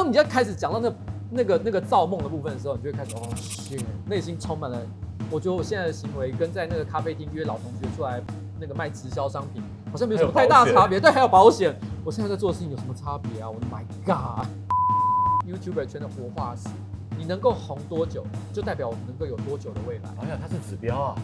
当你要开始讲到那那个那个造梦的部分的时候，你就会开始哦，天，内心充满了。我觉得我现在的行为跟在那个咖啡厅约老同学出来那个卖直销商品，好像没有什么太大差别。对，还有保险。我现在在做的事情有什么差别啊？我的 My God！YouTuber 圈的活化石，你能够红多久，就代表我们能够有多久的未来。哎呀，它是指标啊。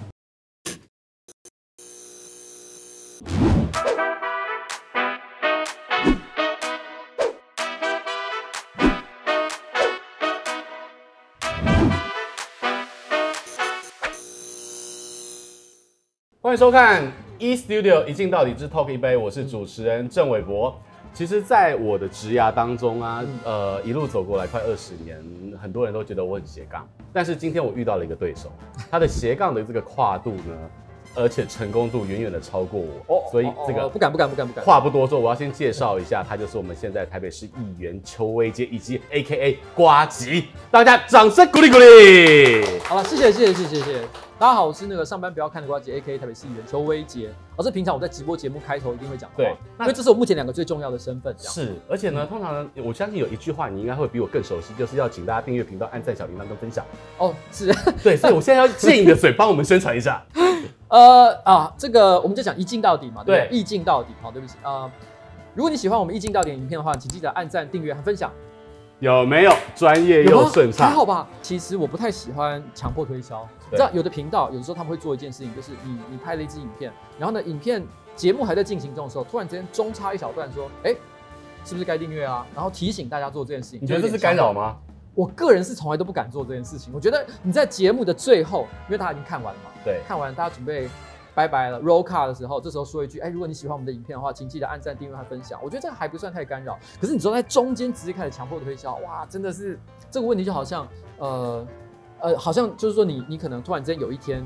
迎收看 E Studio 一镜到底之 Talk 一杯，我是主持人郑伟博。其实，在我的职涯当中啊，呃，一路走过来快二十年，很多人都觉得我很斜杠，但是今天我遇到了一个对手，他的斜杠的这个跨度呢，而且成功度远远的超过我，哦，所以这个不敢不敢不敢不敢。话不多说，我要先介绍一下，他就是我们现在台北市议员邱威杰，以及 AKA 瓜吉，大家掌声鼓励鼓励。好了，谢谢谢谢谢谢谢。大家好，我是那个上班不要看的瓜姐，AKA 台北市议员邱威杰。而、哦、是平常我在直播节目开头一定会讲的话，对，因为这是我目前两个最重要的身份。是，而且呢，嗯、通常呢，我相信有一句话你应该会比我更熟悉，就是要请大家订阅频道、按赞、小铃铛跟分享。哦，是，对，所以我现在要 借你的嘴帮我们宣传一下。呃啊，这个我们就讲一镜到底嘛，对，一镜到底。好，对不起啊、呃，如果你喜欢我们一镜到底影片的话，请记得按赞、订阅和分享。有没有专业又顺畅？还好吧。其实我不太喜欢强迫推销。你知道有的频道有的时候他们会做一件事情，就是你你拍了一支影片，然后呢，影片节目还在进行中的时候，突然之间中插一小段说，哎、欸，是不是该订阅啊？然后提醒大家做这件事情。你觉得这是干扰吗？我个人是从来都不敢做这件事情。我觉得你在节目的最后，因为大家已经看完了嘛，对，看完大家准备。拜拜了，roll card 的时候，这时候说一句，哎，如果你喜欢我们的影片的话，请记得按赞、订阅和分享。我觉得这个还不算太干扰。可是你说在中间直接开始强迫推销，哇，真的是这个问题就好像，呃，呃，好像就是说你你可能突然之间有一天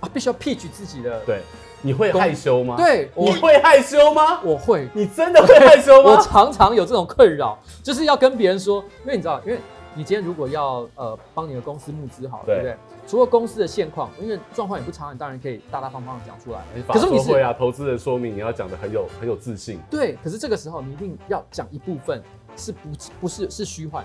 啊，必须要 pitch 自己的，对，你会害羞吗？对，你会害羞吗？我会，你真的会害羞吗？我常常有这种困扰，就是要跟别人说，因为你知道，因为。你今天如果要呃帮你的公司募资好了，对，对不对？除了公司的现况，因为状况也不差，你当然可以大大方方的讲出来。可是你会啊，投资人说明你要讲的很有很有自信。对，可是这个时候你一定要讲一部分是不不是是虚幻，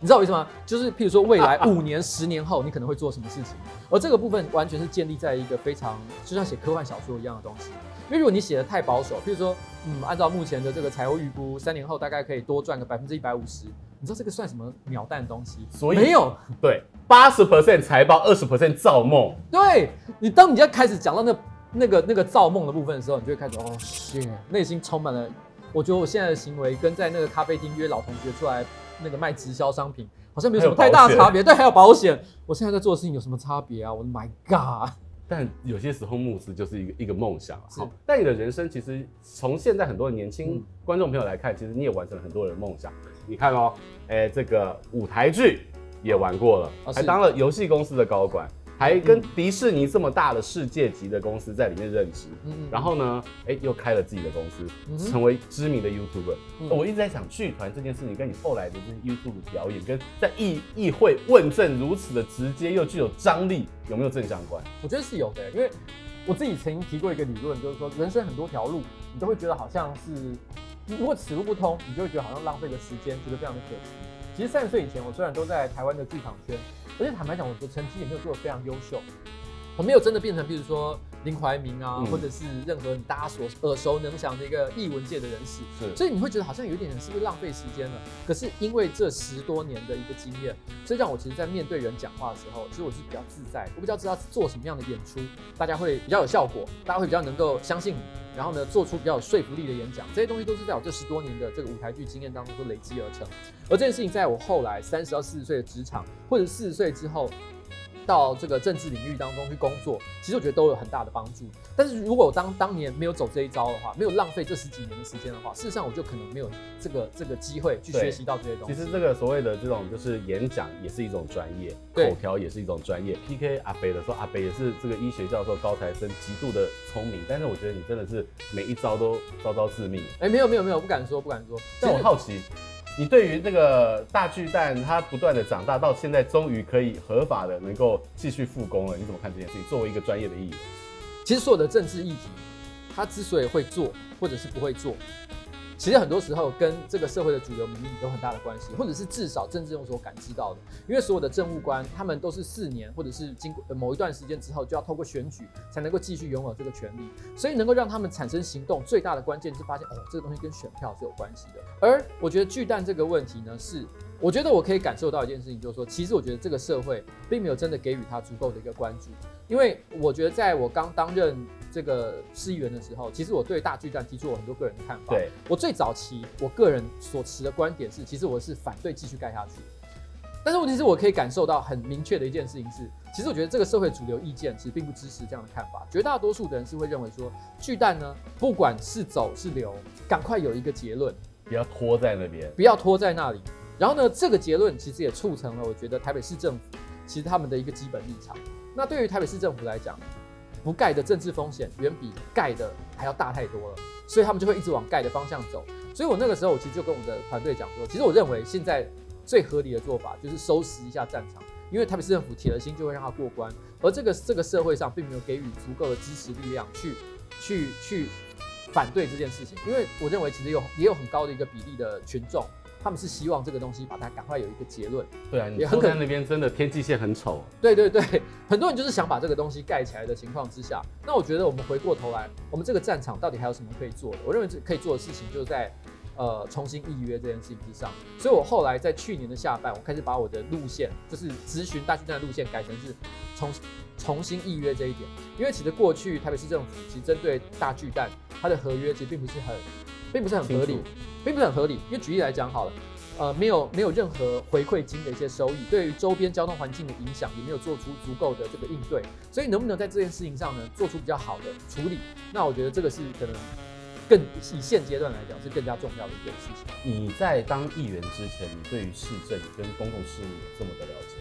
你知道我意思吗？就是譬如说未来 五年、十年后你可能会做什么事情，而这个部分完全是建立在一个非常就像写科幻小说一样的东西。因为如果你写的太保守，譬如说嗯，按照目前的这个财务预估，三年后大概可以多赚个百分之一百五十。你知道这个算什么鸟蛋东西？所以没有对八十 percent 财报，二十 percent 造梦。对，你当你要开始讲到那那个那个造梦的部分的时候，你就会开始哦，天，内心充满了。我觉得我现在的行为跟在那个咖啡厅约老同学出来那个卖直销商品，好像没有什么太大差别。对，还有保险。我现在在做的事情有什么差别啊？我的 My God！但有些时候募资就是一个一个梦想。好，但你的人生其实从现在很多的年轻观众朋友来看，嗯，其实你也完成了很多人的梦想。你看哦，哎、欸，这个舞台剧也玩过了，还当了游戏公司的高管，还跟迪士尼这么大的世界级的公司在里面任职。嗯，然后呢，哎、欸，又开了自己的公司，成为知名的 YouTuber。嗯、我一直在想，剧团这件事情跟你后来的这些 YouTube 表演，跟在议议会问政如此的直接又具有张力，有没有正相关？我觉得是有的，因为我自己曾经提过一个理论，就是说人生很多条路，你都会觉得好像是。如果此路不通，你就会觉得好像浪费了时间，觉得非常的可惜。其实三十岁以前，我虽然都在台湾的剧场圈，而且坦白讲，我的成绩也没有做得非常优秀。我没有真的变成，比如说林怀民啊、嗯，或者是任何大家所耳熟能详的一个艺文界的人士，是，所以你会觉得好像有一点点是不是浪费时间了？可是因为这十多年的一个经验，所以让我其实，在面对人讲话的时候，其实我是比较自在，我比较知道做什么样的演出，大家会比较有效果，大家会比较能够相信你，然后呢，做出比较有说服力的演讲，这些东西都是在我这十多年的这个舞台剧经验当中都累积而成。而这件事情，在我后来三十到四十岁的职场，或者四十岁之后。到这个政治领域当中去工作，其实我觉得都有很大的帮助。但是如果我当当年没有走这一招的话，没有浪费这十几年的时间的话，事实上我就可能没有这个这个机会去学习到这些东西。其实这个所谓的这种就是演讲也是一种专业，口条也是一种专业。PK 阿北的时候，阿北也是这个医学教授高材生，极度的聪明。但是我觉得你真的是每一招都招招致命。哎、欸，没有没有没有，不敢说不敢说。但我好奇。你对于这个大巨蛋，它不断的长大，到现在终于可以合法的能够继续复工了，你怎么看这件事情？作为一个专业的议员，其实所有的政治议题，它之所以会做或者是不会做，其实很多时候跟这个社会的主流民意有很大的关系，或者是至少政治用所感知到的。因为所有的政务官，他们都是四年或者是经过某一段时间之后，就要透过选举才能够继续拥有这个权利。所以能够让他们产生行动，最大的关键是发现，哦，这个东西跟选票是有关系的。而我觉得巨蛋这个问题呢，是我觉得我可以感受到一件事情，就是说，其实我觉得这个社会并没有真的给予他足够的一个关注。因为我觉得在我刚担任这个市议员的时候，其实我对大巨蛋提出了很多个人的看法。对，我最早期，我个人所持的观点是，其实我是反对继续盖下去。但是问题是我可以感受到很明确的一件事情是，其实我觉得这个社会主流意见其实并不支持这样的看法。绝大多数的人是会认为说，巨蛋呢，不管是走是留，赶快有一个结论，不要拖在那边，不要拖在那里。然后呢，这个结论其实也促成了我觉得台北市政府其实他们的一个基本立场。那对于台北市政府来讲，不盖的政治风险远比盖的还要大太多了，所以他们就会一直往盖的方向走。所以我那个时候，我其实就跟我的团队讲说，其实我认为现在最合理的做法就是收拾一下战场，因为台北市政府铁了心就会让他过关，而这个这个社会上并没有给予足够的支持力量去去去反对这件事情，因为我认为其实有也有很高的一个比例的群众。他们是希望这个东西把它赶快有一个结论。对啊，也很可能那边真的天际线很丑。对对对，很多人就是想把这个东西盖起来的情况之下，那我觉得我们回过头来，我们这个战场到底还有什么可以做的？我认为这可以做的事情就是在呃重新预约这件事情之上。所以我后来在去年的下半，我开始把我的路线，就是咨询大巨蛋的路线改成是重重新预约这一点，因为其实过去台北市政府其实针对大巨蛋它的合约其实并不是很。并不是很合理，并不是很合理。因为举例来讲好了，呃，没有没有任何回馈金的一些收益，对于周边交通环境的影响也没有做出足够的这个应对。所以能不能在这件事情上呢，做出比较好的处理？那我觉得这个是可能更以现阶段来讲是更加重要的一件事情。你在当议员之前，你对于市政跟公共事务有这么的了解？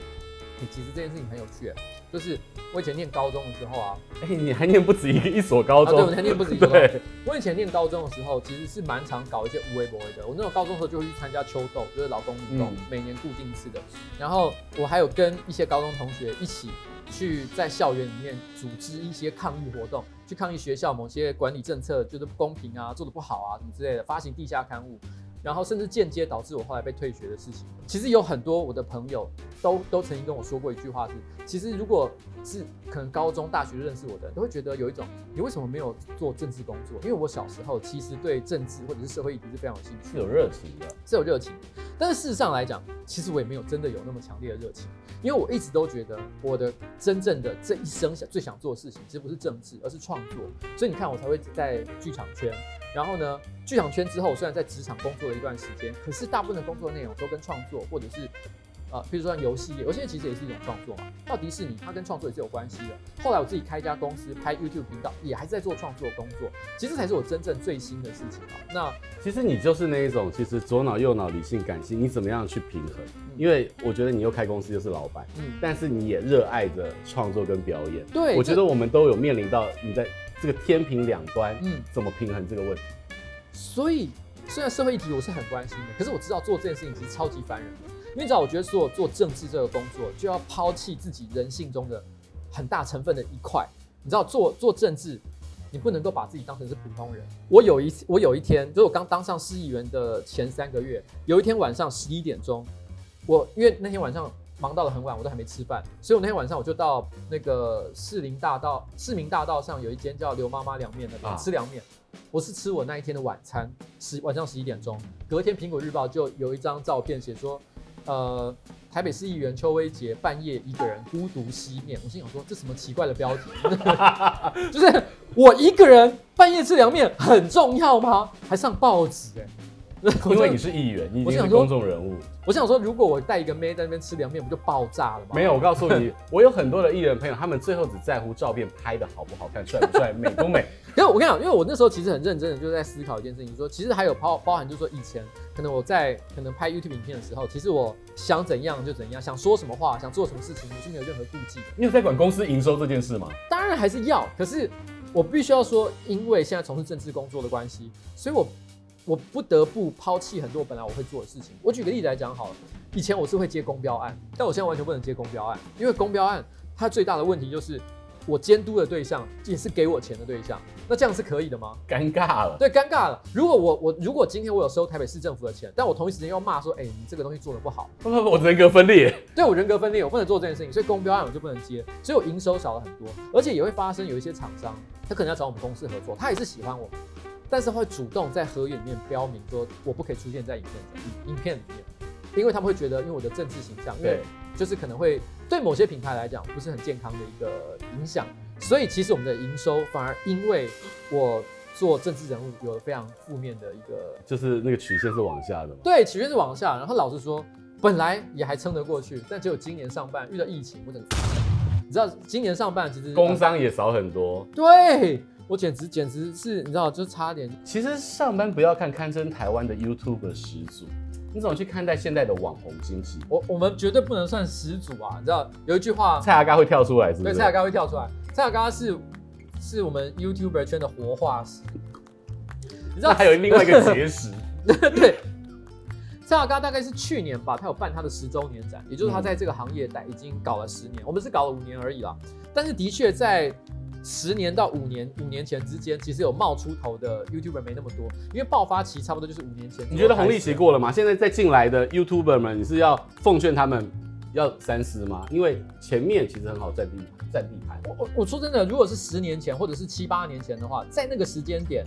其实这件事情很有趣，就是我以前念高中的时候啊，哎、欸，你还念不止一一所高中？啊、对，我还念不止一所。对，我以前念高中的时候，其实是蛮常搞一些无微博的。我那种高中的时候就会去参加秋斗，就是劳工运动，嗯、每年固定次的。然后我还有跟一些高中同学一起去在校园里面组织一些抗议活动，去抗议学校某些管理政策就是不公平啊，做的不好啊，什么之类的，发行地下刊物。然后甚至间接导致我后来被退学的事情，其实有很多我的朋友都都曾经跟我说过一句话是：其实如果是可能高中、大学认识我的人，都会觉得有一种你为什么没有做政治工作？因为我小时候其实对政治或者是社会议题是非常有兴趣，是有热情的，是有热情。但是事实上来讲，其实我也没有真的有那么强烈的热情，因为我一直都觉得我的真正的这一生想最想做的事情，其实不是政治，而是创作。所以你看，我才会在剧场圈。然后呢，剧场圈之后，虽然在职场工作了一段时间，可是大部分的工作内容都跟创作，或者是，呃，比如说像游戏业，游戏业其实也是一种创作嘛。到迪士尼，它跟创作也是有关系的。后来我自己开一家公司，拍 YouTube 频道，也还是在做创作工作。其实才是我真正最新的事情啊。那其实你就是那一种，其实左脑右脑，理性感性，你怎么样去平衡？嗯、因为我觉得你又开公司又是老板，嗯，但是你也热爱着创作跟表演。对，我觉得我们都有面临到你在。这个天平两端，嗯，怎么平衡这个问题？所以，虽然社会议题我是很关心的，可是我知道做这件事情其实超级烦人的。因为你知道，我觉得说做政治这个工作，就要抛弃自己人性中的很大成分的一块。你知道，做做政治，你不能够把自己当成是普通人。我有一我有一天，就是我刚当上市议员的前三个月，有一天晚上十一点钟，我因为那天晚上。忙到了很晚，我都还没吃饭，所以我那天晚上我就到那个市林大道、市民大道上有一间叫刘妈妈凉面的，啊、吃凉面。我是吃我那一天的晚餐，十晚上十一点钟。隔天苹果日报就有一张照片，写说，呃，台北市议员邱威杰半夜一个人孤独吸面。我心想说，这什么奇怪的标题？就是我一个人半夜吃凉面很重要吗？还上报纸哎、欸。因为你是议员，你已经是公众人物。我想说，如果我带一个妹在那边吃凉面，不就爆炸了吗？没有，我告诉你，我有很多的艺人朋友，他们最后只在乎照片拍的好不好看、帅不帅、美不美。因为我跟你讲，因为我那时候其实很认真的就在思考一件事情，说其实还有包包含，就是说以前可能我在可能拍 YouTube 影片的时候，其实我想怎样就怎样，想说什么话，想做什么事情，我是没有任何顾忌的。你有在管公司营收这件事吗？当然还是要，可是我必须要说，因为现在从事政治工作的关系，所以我。我不得不抛弃很多本来我会做的事情。我举个例子来讲好了，以前我是会接公标案，但我现在完全不能接公标案，因为公标案它最大的问题就是，我监督的对象也是给我钱的对象，那这样是可以的吗？尴尬了。对，尴尬了。如果我我如果今天我有收台北市政府的钱，但我同一时间又骂说，哎、欸，你这个东西做得不好，不不不，我人格分裂。对，我人格分裂，我不能做这件事情，所以公标案我就不能接，所以我营收少了很多，而且也会发生有一些厂商，他可能要找我们公司合作，他也是喜欢我，但是会主动在合约里面标明说，我不可以出现在影片里影片里面。因为他们会觉得，因为我的政治形象，因为就是可能会对某些品牌来讲不是很健康的一个影响，所以其实我们的营收反而因为我做政治人物有了非常负面的一个，就是那个曲线是往下的嘛？对，曲线是往下。然后老实说，本来也还撑得过去，但只有今年上半遇到疫情，我整个，你知道，今年上半其实工商也少很多。对，我简直简直是，你知道，就差点。其实上班不要看堪称台湾的 YouTube 始祖。你怎么去看待现在的网红经济？我我们绝对不能算始祖啊！你知道有一句话，蔡阿嘎会跳出来是不是？对，蔡阿嘎会跳出来。蔡阿嘎是是我们 YouTuber 圈的活化石。你知道还有另外一个结石？对，蔡阿嘎大概是去年吧，他有办他的十周年展，也就是他在这个行业待已经搞了十年，我们是搞了五年而已啦。但是的确在。十年到五年，五年前之间，其实有冒出头的 YouTuber 没那么多，因为爆发期差不多就是五年前。你觉得红利期过了吗？现在再进来的 YouTuber 们，你是要奉劝他们要三思吗？因为前面其实很好占地占地盘。我我我说真的，如果是十年前或者是七八年前的话，在那个时间点，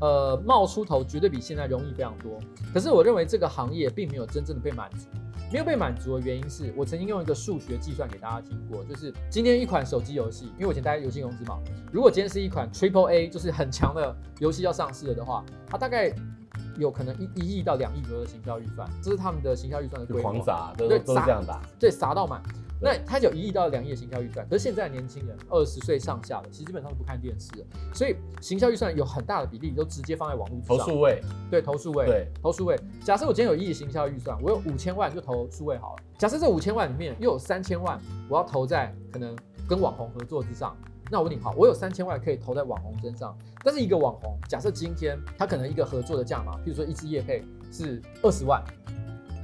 呃，冒出头绝对比现在容易非常多。可是我认为这个行业并没有真正的被满足。没有被满足的原因是我曾经用一个数学计算给大家听过，就是今天一款手机游戏，因为我以前待在游戏公司嘛，如果今天是一款 Triple A，就是很强的游戏要上市了的话，它大概有可能一一亿到两亿左右的行销预算，这是他们的行销预算的规模。狂砸，对，都是这样打，对，砸到满。那他有一亿到两亿的行销预算，可是现在的年轻人二十岁上下的，其实基本上都不看电视了，所以行销预算有很大的比例都直接放在网络上。投数位，对，投数位，对，投数位。假设我今天有一亿行销预算，我有五千万就投数位好了。假设这五千万里面又有三千万我要投在可能跟网红合作之上，那我问你好，我有三千万可以投在网红身上，但是一个网红，假设今天他可能一个合作的价码，譬如说一支业配是二十万，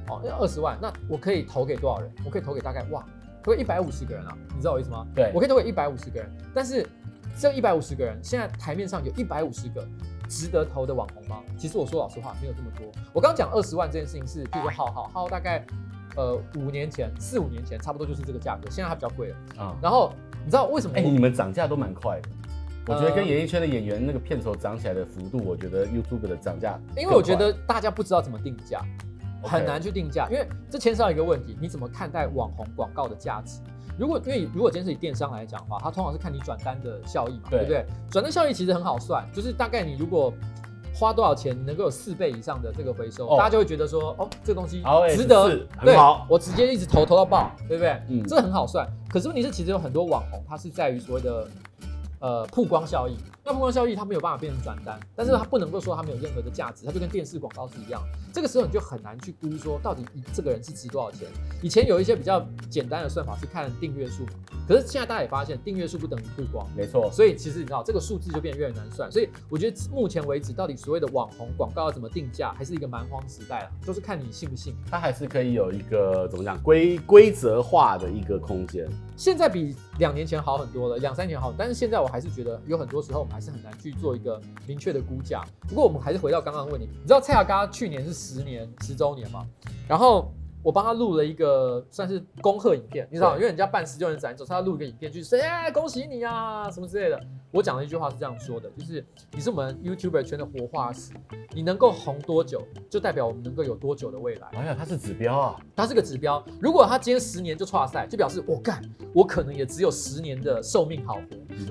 哦，要二十万，那我可以投给多少人？我可以投给大概哇。投给一百五十个人啊，你知道我意思吗？对，我可以投给一百五十个人，但是这一百五十个人，现在台面上有一百五十个值得投的网红吗？其实我说老实话，没有这么多。我刚刚讲二十万这件事情是，比如说浩浩浩大概呃五年前四五年前差不多就是这个价格，现在它比较贵了啊。然后你知道为什么？哎、欸，你们涨价都蛮快的。我觉得跟演艺圈的演员那个片酬涨起来的幅度，我觉得 YouTube 的涨价，因为我觉得大家不知道怎么定价。很难去定价.因为这牵涉到一个问题，你怎么看待网红广告的价值？如果因为如果今天是以电商来讲的话，它通常是看你转单的效益嘛，对，对不对？转单效益其实很好算，就是大概你如果花多少钱，你能够有四倍以上的这个回收，哦、大家就会觉得说，哦，这个东西值得，对，我直接一直投投到爆，对不对？嗯，这很好算。可是问题是，其实有很多网红，它是在于所谓的。呃，曝光效益，那曝光效益它没有办法变成转单，但是它不能够说它没有任何的价值，它就跟电视广告是一样。这个时候你就很难去估说到底这个人是值多少钱。以前有一些比较简单的算法是看订阅数嘛，可是现在大家也发现订阅数不等于曝光，没错。所以其实你知道这个数字就变得越来越难算。所以我觉得目前为止，到底所谓的网红广告要怎么定价，还是一个蛮荒时代了，都是看你信不信。它还是可以有一个怎么讲规规则化的一个空间。现在比两年前好很多了，两三年好，但是现在我还是觉得有很多时候我们还是很难去做一个明确的估价。不过我们还是回到刚刚的问题，你知道蔡雅刚去年是十年十周年吗？然后我帮他录了一个算是恭贺影片，你知道？因为人家办十周年展，总是要录一个影片，就是谁、哎、恭喜你啊什么之类的。我讲了一句话是这样说的，就是你是我们 YouTuber 圈的活化石，你能够红多久，就代表我们能够有多久的未来。哎呀，它是指标啊，它是个指标。如果他今天十年就挫赛，就表示我干，我可能也只有十年的寿命好活。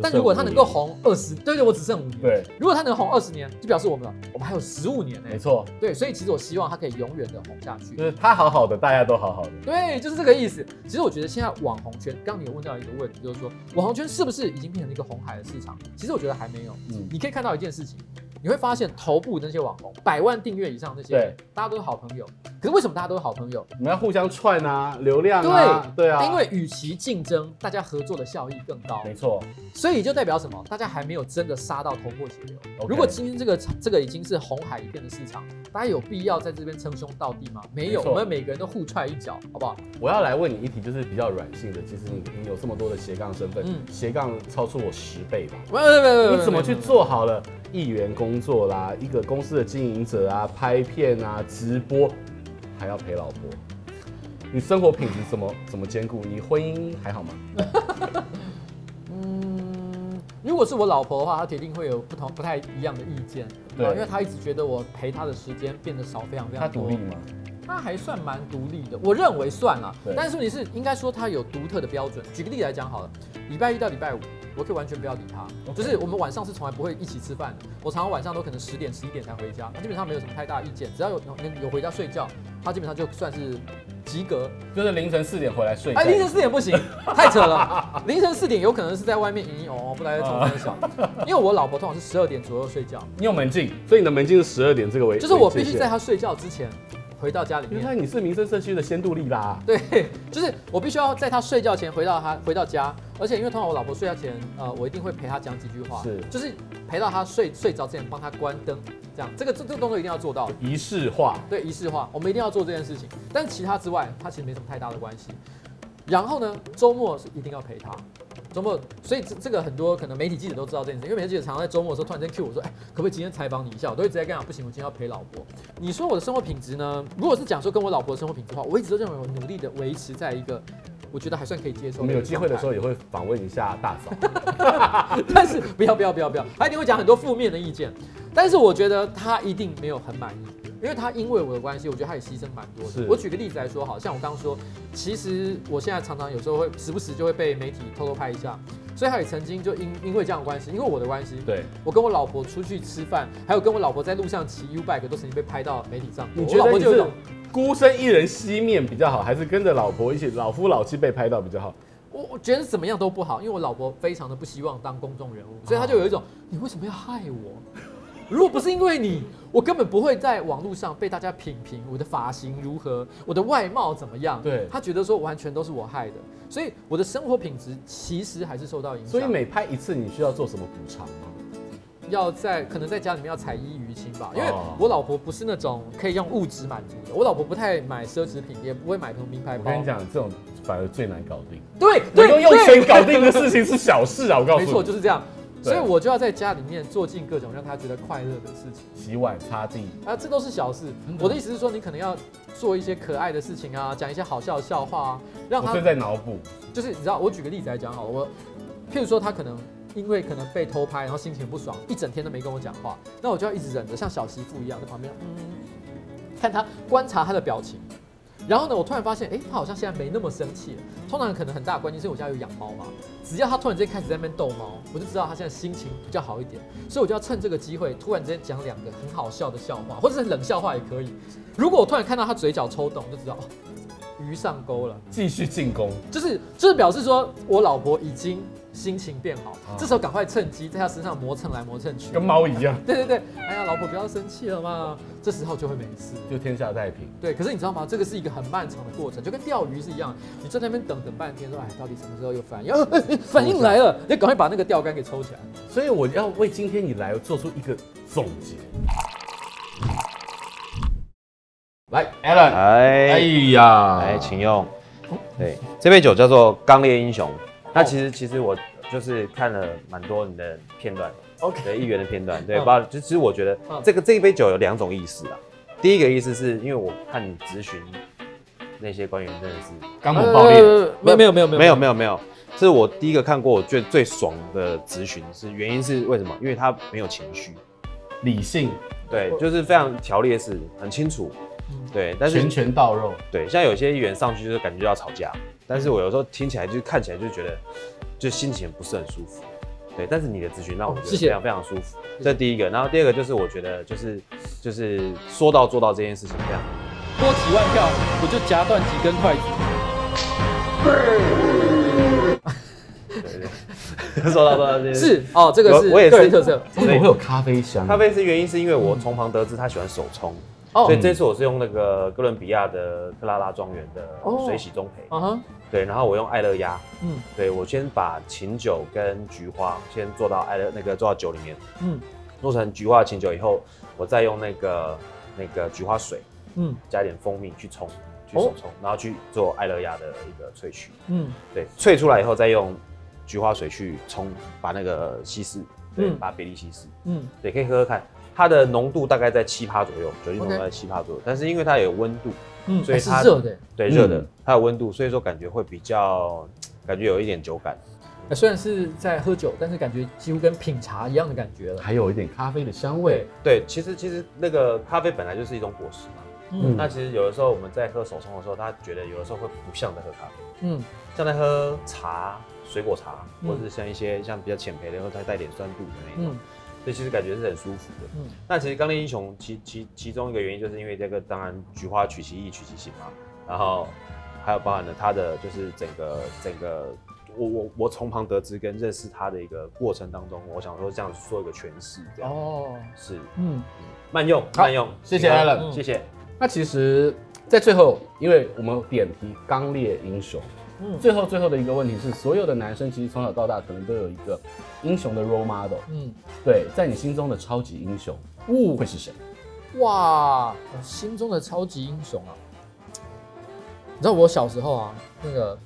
但如果他能够红二十，对对，我只剩五年。对，如果他能红二十年，就表示我们我们还有十五年呢。没错，对，所以其实我希望他可以永远的红下去。就是他好好的，大家都好好的。对，就是这个意思。其实我觉得现在网红圈，刚刚你有问到一个问题，就是说网红圈是不是已经变成一个红海的市场？其实我觉得还。没有，嗯，你可以看到一件事情，你会发现头部那些网红，百万订阅以上那些人，大家都是好朋友。可是为什么大家都是好朋友？我们要互相串啊，流量啊，对对啊。因为与其竞争，大家合作的效益更高。没错。所以就代表什么？大家还没有真的杀到头破血流。如果今天这个这个已经是红海一片的市场，大家有必要在这边称兄道弟吗？没有，没我们每个人都互踹一脚，好不好？我要来问你一题，就是比较软性的。其实你你有这么多的斜杠身份，嗯、斜杠超出我十倍吧？没有没有没有，你怎么去做好了一员工作啦？一个公司的经营者啊，拍片啊，直播。还要陪老婆，你生活品质怎么怎么兼顾？你婚姻还好吗？嗯，如果是我老婆的话，她铁定会有不同不太一样的意见，对，因为她一直觉得我陪她的时间变得少，非常非常多。她独立吗？她还算蛮独立的，我认为算了。但是问题是，应该说她有独特的标准。举个例子来讲好了，礼拜一到礼拜五。我可以完全不要理他，Okay. 就是我们晚上是从来不会一起吃饭的。我常常晚上都可能十点、十一点才回家，他基本上没有什么太大意见，只要有能有回家睡觉，他基本上就算是及格。就是凌晨四点回来睡。哎，凌晨四点不行，太扯了。凌晨四点有可能是在外面哦哦，不来在床上笑。因为我老婆通常是十二点左右睡觉。你有门禁，所以你的门禁是十二点这个位置。就是我必须在她睡觉之前。回到家里面，你看你是民生社区的先度力啦。对，就是我必须要在他睡觉前回到他回到家，而且因为通常我老婆睡觉前，呃，我一定会陪她讲几句话，是，就是陪到她睡睡着之前帮他关灯，这样，这个这这个动作一定要做到，仪式化，对，仪式化，我们一定要做这件事情。但是其他之外，他其实没什么太大的关系。然后呢，周末是一定要陪他。周末，所以这这个很多可能媒体记者都知道这件事，因为媒体记者常常在周末的时候突然间 cue 我说，哎，可不可以今天采访你一下？我都会直接跟他讲，不行，我今天要陪老婆。你说我的生活品质呢？如果是讲说跟我老婆的生活品质的话，我一直都认为我努力的维持在一个我觉得还算可以接受。我们有机会的时候也会访问一下大嫂，但是不要不要不要不要，他一定会讲很多负面的意见，但是我觉得他一定没有很满意。因为他因为我的关系，我觉得他也牺牲蛮多的。我举个例子来说，好像我刚刚说，其实我现在常常有时候会时不时就会被媒体偷偷拍一下，所以他也曾经就因因为这样的关系，因为我的关系，对我跟我老婆出去吃饭，还有跟我老婆在路上骑 U bike 都曾经被拍到媒体上。你觉得你是孤身一人熄面比较好，还是跟着老婆一起老夫老妻被拍到比较好？我我觉得怎么样都不好，因为我老婆非常的不希望当公众人物，所以他就有一种，你为什么要害我？如果不是因为你，我根本不会在网络上被大家品评我的发型如何，我的外貌怎么样。对，他觉得说完全都是我害的，所以我的生活品质其实还是受到影响。所以每拍一次，你需要做什么补偿吗？要在可能在家里面要采衣娱亲吧，因为我老婆不是那种可以用物质满足的，我老婆不太买奢侈品，也不会买什么名牌包。我跟你讲，这种反而最难搞定。对，能够用钱搞定的事情是小事啊，我告诉你。没错，就是这样。所以我就要在家里面做尽各种让他觉得快乐的事情，洗碗、擦地啊，这都是小事。我的意思是说，你可能要做一些可爱的事情啊，讲一些好笑的笑话啊，让他。我在脑补，就是你知道，我举个例子来讲好了，我譬如说他可能因为可能被偷拍，然后心情不爽，一整天都没跟我讲话，那我就要一直忍着，像小媳妇一样在旁边，嗯，看他观察他的表情。然后呢，我突然发现，哎，他好像现在没那么生气了。通常可能很大的关系是我家有养猫嘛，只要他突然之间开始在那边逗猫，我就知道他现在心情比较好一点。所以我就要趁这个机会，突然之间讲两个很好笑的笑话，或者是冷笑话也可以。如果我突然看到他嘴角抽动，就知道哦，鱼上钩了，继续进攻。就是就是表示说我老婆已经。心情变好，这时候赶快趁机在他身上磨蹭来磨蹭去，跟猫一样。对对对，哎呀，老婆不要生气了嘛，这时候就会没事，就天下太平。对，可是你知道吗？这个是一个很漫长的过程，就跟钓鱼是一样，你在那边等等半天，说哎，到底什么时候有反应？哎哎，反应来了，你赶快把那个钓竿给抽起来。所以我要为今天你来做出一个总结。来，Alan，哎，哎呀，哎，请用。对，这杯酒叫做《刚烈英雄》。那其实其实我就是看了蛮多你的片段，OK，的议员的片段，对，包就其实我觉得这个这一杯酒有两种意思啊。第一个意思是因为我看你质询那些官员真的是刚猛爆裂，没有没有没有没有没有没有，这是我第一个看过我最最爽的质询，是原因是为什么？因为他没有情绪，理性，对，就是非常条列式，很清楚，对，但是拳拳到肉，对，像有些议员上去就是感觉就要吵架。但是我有时候听起来就看起来就觉得，就心情不是很舒服，对。但是你的咨询让我觉得非常非常舒服，这是第一个。然后第二个就是我觉得就是就是说到做到这件事情这样。多几万票，我就夹断几根筷子。对对。说到做到，是哦，这个是我也是个人特色。为什么会有咖啡香？咖啡是原因是因为我从旁得知他喜欢手冲，所以这次我是用那个哥伦比亚的克拉拉庄园的水洗中培，嗯哼，对，然后我用爱乐压，嗯，对我先把琴酒跟菊花先做到爱乐那个做到酒里面，嗯，做成菊花琴酒以后，我再用那个那个菊花水，嗯，加一点蜂蜜去冲。去手冲，然后去做爱乐压的一个萃取。嗯，对，萃出来以后再用菊花水去冲，把那个稀释，对，把比例稀释。嗯，对，可以喝喝看，它的浓度大概在七趴左右，酒精浓度在七趴左右。但是因为它有温度，嗯，所以它是热的，对，热的，它有温度，所以说感觉会比较，感觉有一点酒感。虽然是在喝酒，但是感觉几乎跟品茶一样的感觉了，还有一点咖啡的香味。对，其实其实那个咖啡本来就是一种果实嘛。嗯，那其实有的时候我们在喝手冲的时候，他觉得有的时候会不像在喝咖啡，嗯，像在喝茶、水果茶，或者是像一些像比较浅焙的，然后再带点酸度的那种，所以其实感觉是很舒服的。嗯，那其实钢炼英雄其其其中一个原因，就是因为这个当然菊花取其意取其形嘛，然后还有包含了它的就是整个整个我我我从旁得知跟认识他的一个过程当中，我想说这样做一个诠释，这样。哦，是，嗯，慢用慢用，谢谢 Alan，谢谢。那其实，在最后，因为我们点题刚烈英雄，嗯，最后最后的一个问题是，所有的男生其实从小到大可能都有一个英雄的 role model，嗯，对，在你心中的超级英雄，哦，会是谁？哇，我心中的超级英雄啊！你知道我小时候啊，那个。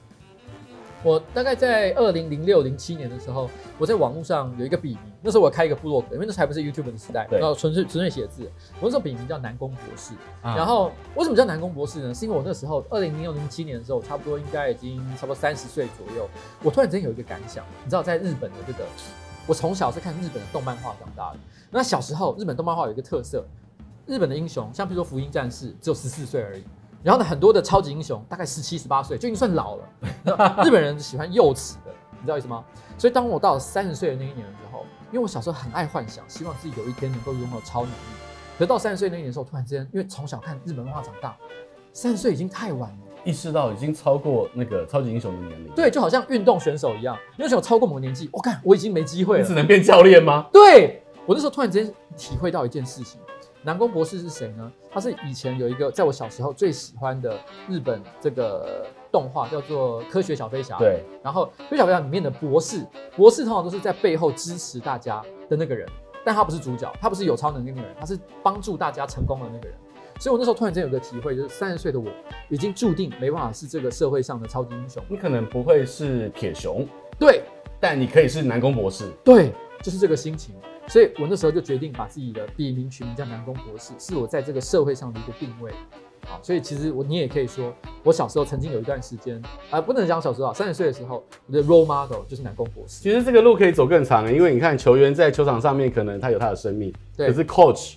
我大概在二零零六零七年的时候，我在网络上有一个笔名，那时候我开一个部落格，因为那时候还不是 YouTube 的时代，然后纯粹纯粹写字。我那时候笔名叫南宫博士。啊、然后为什么叫南宫博士呢？是因为我那时候二零零六零七年的时候，差不多应该已经差不多三十岁左右。我突然之间有一个感想，你知道，在日本的这个，我从小是看日本的动漫画长大的。那小时候日本动漫画有一个特色，日本的英雄，像比如说福音战士，只有十四岁而已。然后呢，很多的超级英雄大概十七、十八岁就已经算老了。日本人喜欢幼齿的，你知道意思吗？所以当我到了三十岁的那一年的时候，因为我小时候很爱幻想，希望自己有一天能够拥有超能力。可到三十岁那一年的时候，突然之间，因为从小看日本漫画长大，三十岁已经太晚了，意识到已经超过那个超级英雄的年龄。对，就好像运动选手一样，因为想超过某个年纪，我看我已经没机会了。你只能变教练吗？对，我那时候突然之间体会到一件事情。南宫博士是谁呢？他是以前有一个在我小时候最喜欢的日本这个动画，叫做《科学小飞侠》。对。然后《科学小飞侠》里面的博士，博士通常都是在背后支持大家的那个人，但他不是主角，他不是有超能力的那个人，他是帮助大家成功的那个人。所以我那时候突然间有个体会，就是三十岁的我已经注定没办法是这个社会上的超级英雄。你可能不会是铁雄，对，但你可以是南宫博士，对，就是这个心情。所以我那时候就决定把自己的笔名取名叫南宫博士，是我在这个社会上的一个定位。好，所以其实我你也可以说，我小时候曾经有一段时间，啊、呃，不能讲小时候啊，三十岁的时候，我的 role model 就是南宫博士。其实这个路可以走更长，因为你看球员在球场上面可能他有他的生命，对可是 coach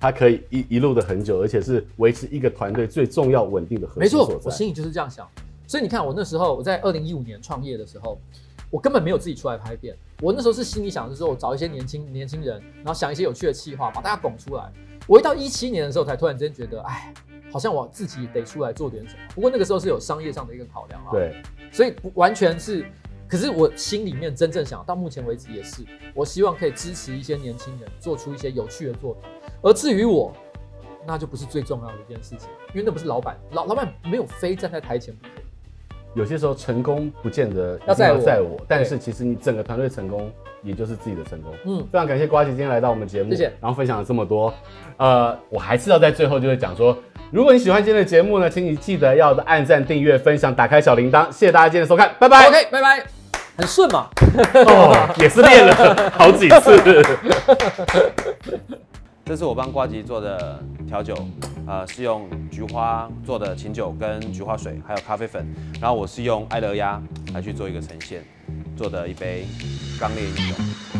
他可以一一路的很久，而且是维持一个团队最重要稳定的核心。没错，我心里就是这样想。所以你看，我那时候我在二零一五年创业的时候。我根本没有自己出来拍片，我那时候是心里想的是说，我找一些年轻年轻人，然后想一些有趣的企划，把大家拱出来。我一到一七年的时候，才突然之间觉得，哎，好像我自己得出来做点什么。不过那个时候是有商业上的一个考量啊，对，所以不完全是，可是我心里面真正想到目前为止也是，我希望可以支持一些年轻人做出一些有趣的作品。而至于我，那就不是最重要的一件事情，因为那不是老板，老老板没有非站在台前不可。有些时候成功不见得要在我，在我，但是其实你整个团队成功，也就是自己的成功。嗯，非常感谢瓜姐今天来到我们节目，谢谢，然后分享了这么多。呃，我还是要在最后就会讲说，如果你喜欢今天的节目呢，请你记得要按赞、订阅、分享、打开小铃铛。谢谢大家今天的收看，拜拜。OK，拜拜。很顺嘛？哦，也是练了好几次。这是我帮瓜吉做的调酒，呃，是用菊花做的琴酒跟菊花水，还有咖啡粉，然后我是用爱乐鸭来去做一个呈现，做的一杯刚烈英雄。